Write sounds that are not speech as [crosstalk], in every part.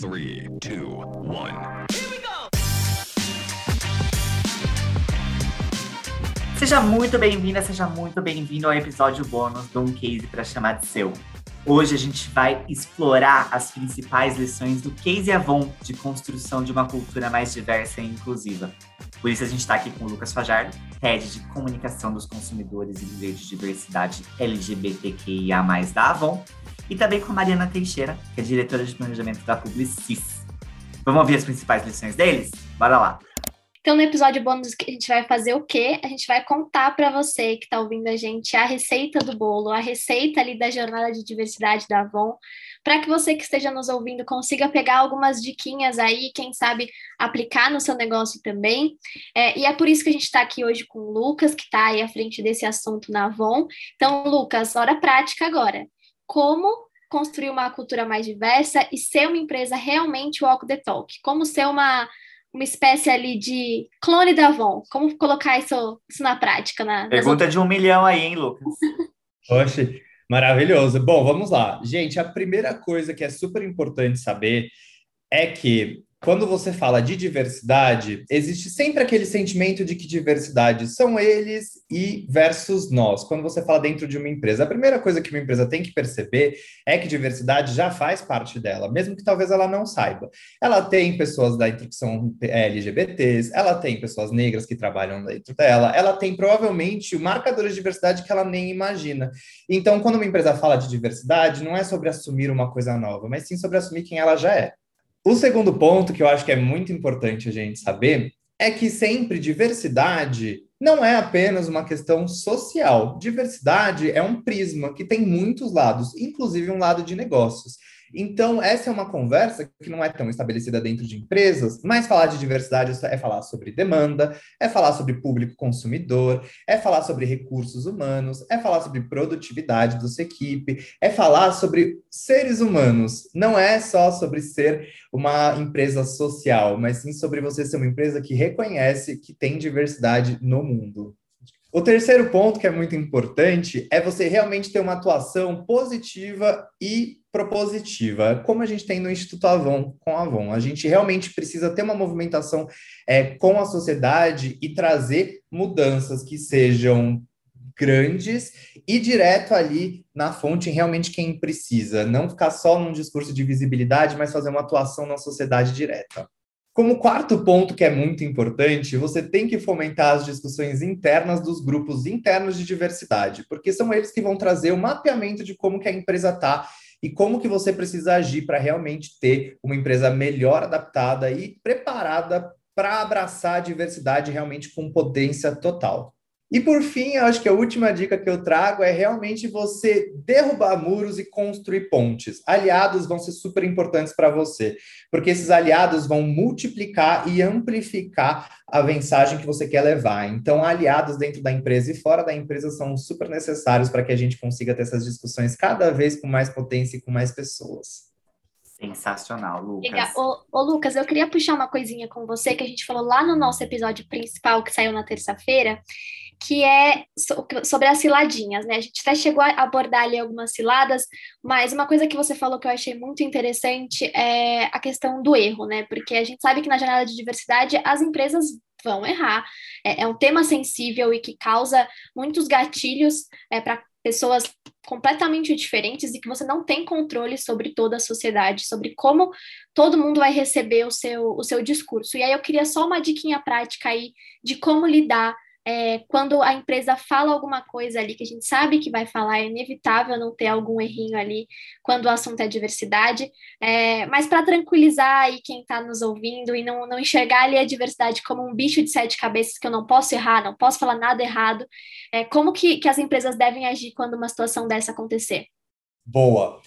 Three, two, one. Seja muito bem-vinda, seja muito bem-vindo ao episódio bônus do Um Case para chamar de seu. Hoje a gente vai explorar as principais lições do Case Avon de construção de uma cultura mais diversa e inclusiva. Por isso a gente está aqui com o Lucas Fajardo, Head de Comunicação dos Consumidores e Líder de Diversidade LGBTQIA+, da Avon, e também com a Mariana Teixeira, que é diretora de planejamento da Publicis. Vamos ouvir as principais lições deles? Bora lá! Então, no episódio bônus, a gente vai fazer o quê? A gente vai contar para você que está ouvindo a gente a receita do bolo, a receita ali da jornada de diversidade da Avon, para que você que esteja nos ouvindo consiga pegar algumas diquinhas aí, quem sabe aplicar no seu negócio também. É, e é por isso que a gente está aqui hoje com o Lucas, que está aí à frente desse assunto na Avon. Então, Lucas, hora prática agora. Como construir uma cultura mais diversa e ser uma empresa realmente walk the talk? Como ser uma uma espécie ali de clone da Avon. Como colocar isso, isso na prática? Na, Pergunta de um milhão aí, hein, Lucas? [laughs] Oxe, maravilhoso. Bom, vamos lá. Gente, a primeira coisa que é super importante saber é que quando você fala de diversidade, existe sempre aquele sentimento de que diversidade são eles e versus nós. Quando você fala dentro de uma empresa, a primeira coisa que uma empresa tem que perceber é que diversidade já faz parte dela, mesmo que talvez ela não saiba. Ela tem pessoas da que são LGBTs, ela tem pessoas negras que trabalham dentro dela, ela tem provavelmente marcadores de diversidade que ela nem imagina. Então, quando uma empresa fala de diversidade, não é sobre assumir uma coisa nova, mas sim sobre assumir quem ela já é. O segundo ponto que eu acho que é muito importante a gente saber é que sempre diversidade não é apenas uma questão social. Diversidade é um prisma que tem muitos lados, inclusive um lado de negócios. Então, essa é uma conversa que não é tão estabelecida dentro de empresas, mas falar de diversidade é falar sobre demanda, é falar sobre público consumidor, é falar sobre recursos humanos, é falar sobre produtividade da sua equipe, é falar sobre seres humanos. Não é só sobre ser uma empresa social, mas sim sobre você ser uma empresa que reconhece que tem diversidade no mundo. O terceiro ponto que é muito importante é você realmente ter uma atuação positiva e propositiva, como a gente tem no Instituto Avon com a Avon. A gente realmente precisa ter uma movimentação é, com a sociedade e trazer mudanças que sejam grandes e direto ali na fonte realmente quem precisa, não ficar só num discurso de visibilidade, mas fazer uma atuação na sociedade direta. Como quarto ponto que é muito importante, você tem que fomentar as discussões internas dos grupos internos de diversidade, porque são eles que vão trazer o mapeamento de como que a empresa está e como que você precisa agir para realmente ter uma empresa melhor adaptada e preparada para abraçar a diversidade realmente com potência total. E por fim, eu acho que a última dica que eu trago é realmente você derrubar muros e construir pontes. Aliados vão ser super importantes para você, porque esses aliados vão multiplicar e amplificar a mensagem que você quer levar. Então, aliados dentro da empresa e fora da empresa são super necessários para que a gente consiga ter essas discussões cada vez com mais potência e com mais pessoas. Sensacional, Lucas. Legal. Ô, ô, Lucas, eu queria puxar uma coisinha com você que a gente falou lá no nosso episódio principal que saiu na terça-feira, que é sobre as ciladinhas, né? A gente até chegou a abordar ali algumas ciladas, mas uma coisa que você falou que eu achei muito interessante é a questão do erro, né? Porque a gente sabe que na jornada de diversidade as empresas vão errar. É, é um tema sensível e que causa muitos gatilhos é, para pessoas completamente diferentes e que você não tem controle sobre toda a sociedade, sobre como todo mundo vai receber o seu, o seu discurso. E aí eu queria só uma diquinha prática aí de como lidar é, quando a empresa fala alguma coisa ali que a gente sabe que vai falar, é inevitável não ter algum errinho ali quando o assunto é diversidade, é, mas para tranquilizar aí quem está nos ouvindo e não, não enxergar ali a diversidade como um bicho de sete cabeças que eu não posso errar, não posso falar nada errado, é, como que, que as empresas devem agir quando uma situação dessa acontecer? Boa.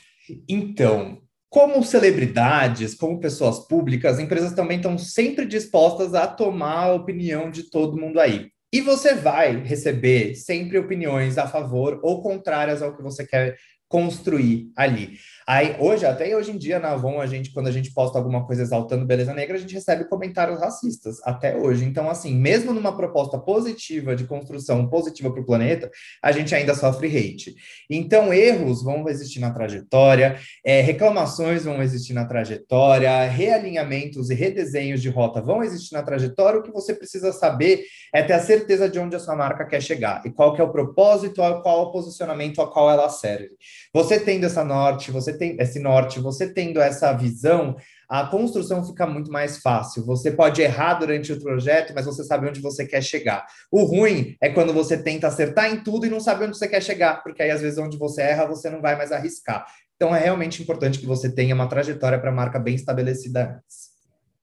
Então, como celebridades, como pessoas públicas, as empresas também estão sempre dispostas a tomar a opinião de todo mundo aí. E você vai receber sempre opiniões a favor ou contrárias ao que você quer construir ali. Aí, hoje, até hoje em dia, na Avon, a gente, quando a gente posta alguma coisa exaltando beleza negra, a gente recebe comentários racistas, até hoje. Então, assim, mesmo numa proposta positiva de construção positiva para o planeta, a gente ainda sofre hate. Então, erros vão existir na trajetória, é, reclamações vão existir na trajetória, realinhamentos e redesenhos de rota vão existir na trajetória. O que você precisa saber é ter a certeza de onde a sua marca quer chegar e qual que é o propósito, qual é o posicionamento a qual ela serve. Você tendo essa norte, você você tem esse norte, você tendo essa visão, a construção fica muito mais fácil. Você pode errar durante o projeto, mas você sabe onde você quer chegar. O ruim é quando você tenta acertar em tudo e não sabe onde você quer chegar, porque aí às vezes onde você erra, você não vai mais arriscar. Então é realmente importante que você tenha uma trajetória para a marca bem estabelecida antes.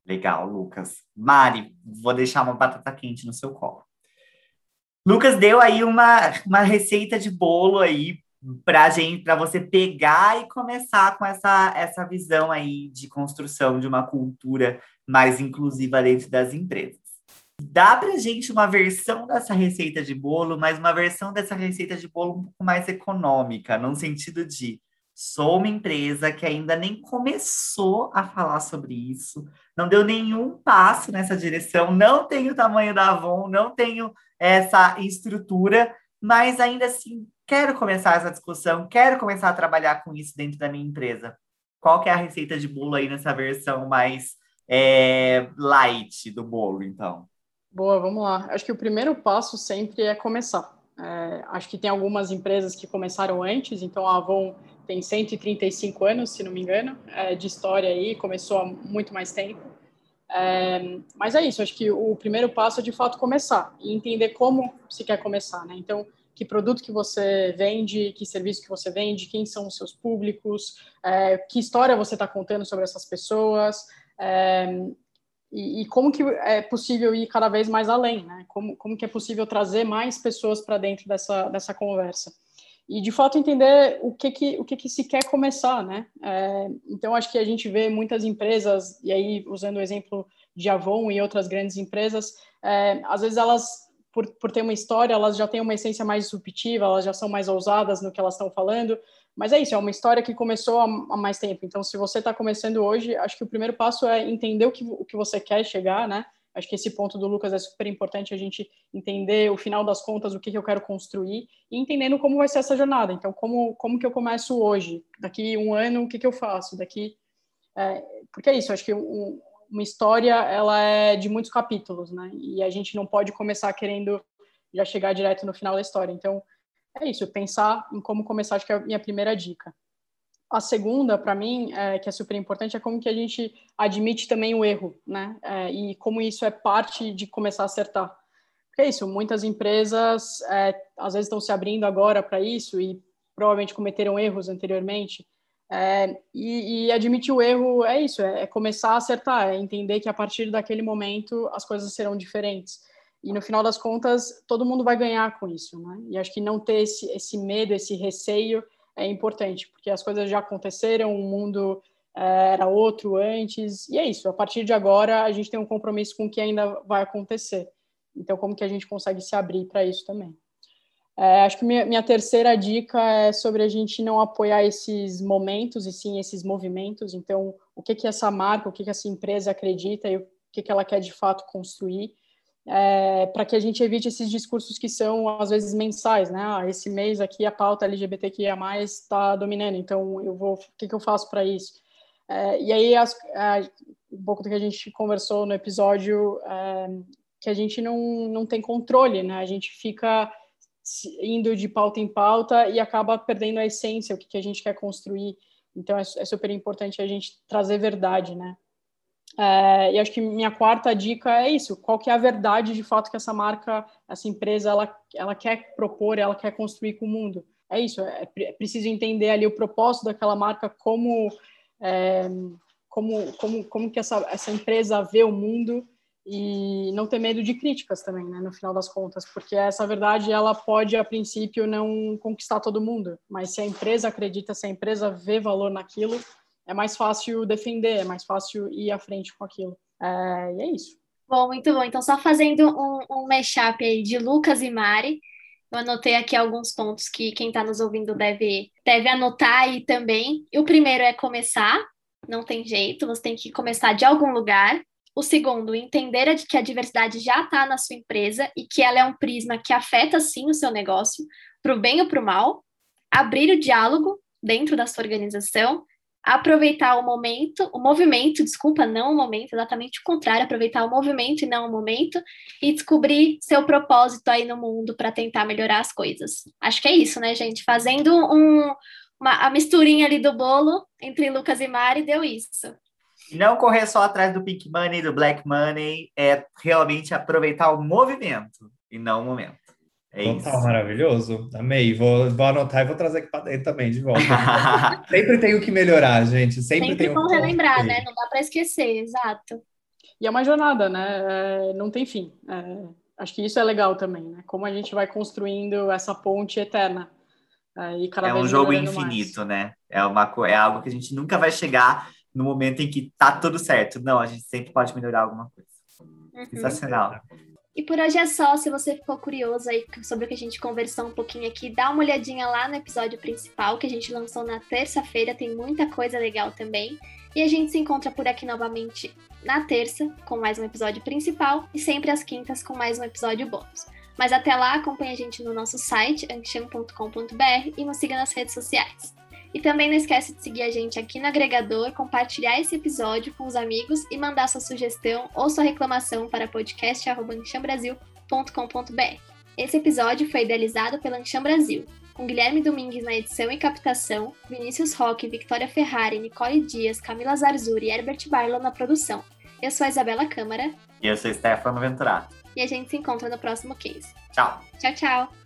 Legal, Lucas. Mari, vou deixar uma batata quente no seu colo. Lucas deu aí uma, uma receita de bolo aí para gente, para você pegar e começar com essa, essa visão aí de construção de uma cultura mais inclusiva dentro das empresas. Dá para gente uma versão dessa receita de bolo, mas uma versão dessa receita de bolo um pouco mais econômica, no sentido de sou uma empresa que ainda nem começou a falar sobre isso, não deu nenhum passo nessa direção, não tenho o tamanho da Avon, não tenho essa estrutura, mas ainda assim quero começar essa discussão, quero começar a trabalhar com isso dentro da minha empresa. Qual que é a receita de bolo aí nessa versão mais é, light do bolo, então? Boa, vamos lá. Acho que o primeiro passo sempre é começar. É, acho que tem algumas empresas que começaram antes, então a Avon tem 135 anos, se não me engano, é, de história aí, começou há muito mais tempo. É, mas é isso, acho que o primeiro passo é de fato começar e entender como se quer começar, né? Então, que produto que você vende, que serviço que você vende, quem são os seus públicos, é, que história você está contando sobre essas pessoas, é, e, e, como que é possível ir cada vez mais além, né? Como, como que é possível trazer mais pessoas para dentro dessa, dessa conversa. E, de fato, entender o que que, o que, que se quer começar, né? É, então, acho que a gente vê muitas empresas, e aí, usando o exemplo de Avon e outras grandes empresas, é, às vezes elas por, por ter uma história, elas já têm uma essência mais disruptiva, elas já são mais ousadas no que elas estão falando. Mas é isso, é uma história que começou há, há mais tempo. Então, se você está começando hoje, acho que o primeiro passo é entender o que, o que você quer chegar, né? Acho que esse ponto do Lucas é super importante a gente entender, o final das contas, o que, que eu quero construir e entendendo como vai ser essa jornada. Então, como, como que eu começo hoje? Daqui um ano, o que, que eu faço? Daqui. É, porque é isso, acho que um, uma história ela é de muitos capítulos, né? E a gente não pode começar querendo já chegar direto no final da história. Então, é isso, pensar em como começar, acho que é a minha primeira dica. A segunda, para mim, é, que é super importante, é como que a gente admite também o erro, né? É, e como isso é parte de começar a acertar. Porque é isso, muitas empresas é, às vezes estão se abrindo agora para isso e provavelmente cometeram erros anteriormente. É, e, e, admitir o erro é isso, é, é, começar a acertar, é entender que a partir daquele momento as coisas serão diferentes. E no final das contas, todo mundo vai ganhar com isso, né? E acho que não ter esse, esse medo, esse receio é importante, porque as coisas já aconteceram, o mundo é, era outro antes, e é isso, a partir de agora a gente tem um compromisso com o que ainda vai acontecer. Então, como que a gente consegue se abrir para isso também? É, acho que minha, minha, terceira dica é sobre a gente não apoiar esses momentos e sim esses movimentos. Então, o que que essa marca, o que que essa empresa acredita e o que que ela quer de fato construir, é, para que a gente evite esses discursos que são às vezes mensais, né? Ah, esse mês aqui a pauta LGBTQIA+ está dominando, então eu vou, o que que eu faço para isso? É, e aí as, é, um pouco do que a gente conversou no episódio, é, que a gente não não tem controle, né? A gente fica indo de pauta em pauta e acaba perdendo a essência, o que, que a gente quer construir. Então é, é super importante a gente trazer verdade, né? É, e acho que minha quarta dica é isso: qual que é a verdade de fato que essa marca, essa empresa, ela, ela quer propor, ela quer construir com o mundo? É isso, é, é preciso entender ali o propósito daquela marca, como, é, como, como, como que essa, essa empresa vê o mundo e não ter medo de críticas também, né, no final das contas, porque essa verdade ela pode a princípio não conquistar todo mundo, mas se a empresa acredita, se a empresa vê valor naquilo, é mais fácil defender, é mais fácil ir à frente com aquilo. É, e é isso. Bom, muito bom. Então, só fazendo um, um mashup aí de Lucas e Mari, Eu anotei aqui alguns pontos que quem está nos ouvindo deve, deve anotar aí também. E o primeiro é começar, não tem jeito, você tem que começar de algum lugar. O segundo, entender que a diversidade já está na sua empresa e que ela é um prisma que afeta sim o seu negócio, para o bem ou para o mal. Abrir o diálogo dentro da sua organização aproveitar o momento, o movimento, desculpa, não o momento, exatamente o contrário, aproveitar o movimento e não o momento, e descobrir seu propósito aí no mundo para tentar melhorar as coisas. Acho que é isso, né, gente? Fazendo um, uma, a misturinha ali do bolo entre Lucas e Mari, deu isso. Não correr só atrás do pink money, do black money, é realmente aproveitar o movimento e não o momento. É Total, isso. maravilhoso. Amei. Vou, vou anotar e vou trazer aqui para dentro também, de volta. [laughs] sempre tenho que melhorar, gente. Sempre, Sempre tenho bom que relembrar, né? Não dá para esquecer, exato. E é uma jornada, né? É, não tem fim. É, acho que isso é legal também, né? Como a gente vai construindo essa ponte eterna. É, e cada É vez um jogo infinito, né? É, uma, é algo que a gente nunca vai chegar no momento em que tá tudo certo. Não, a gente sempre pode melhorar alguma coisa. Uhum. Sensacional. E por hoje é só. Se você ficou curioso aí sobre o que a gente conversou um pouquinho aqui, dá uma olhadinha lá no episódio principal que a gente lançou na terça-feira. Tem muita coisa legal também. E a gente se encontra por aqui novamente na terça com mais um episódio principal e sempre às quintas com mais um episódio bônus. Mas até lá, acompanhe a gente no nosso site, anchan.com.br e nos siga nas redes sociais. E também não esquece de seguir a gente aqui no agregador, compartilhar esse episódio com os amigos e mandar sua sugestão ou sua reclamação para podcast.anchambrasil.com.br. Esse episódio foi idealizado pela Ancham Brasil, com Guilherme Domingues na edição e captação, Vinícius Roque, Victoria Ferrari, Nicole Dias, Camila Zarzuri e Herbert Barlow na produção. Eu sou a Isabela Câmara E eu sou Stefano Venturato. e a gente se encontra no próximo case. Tchau. Tchau, tchau!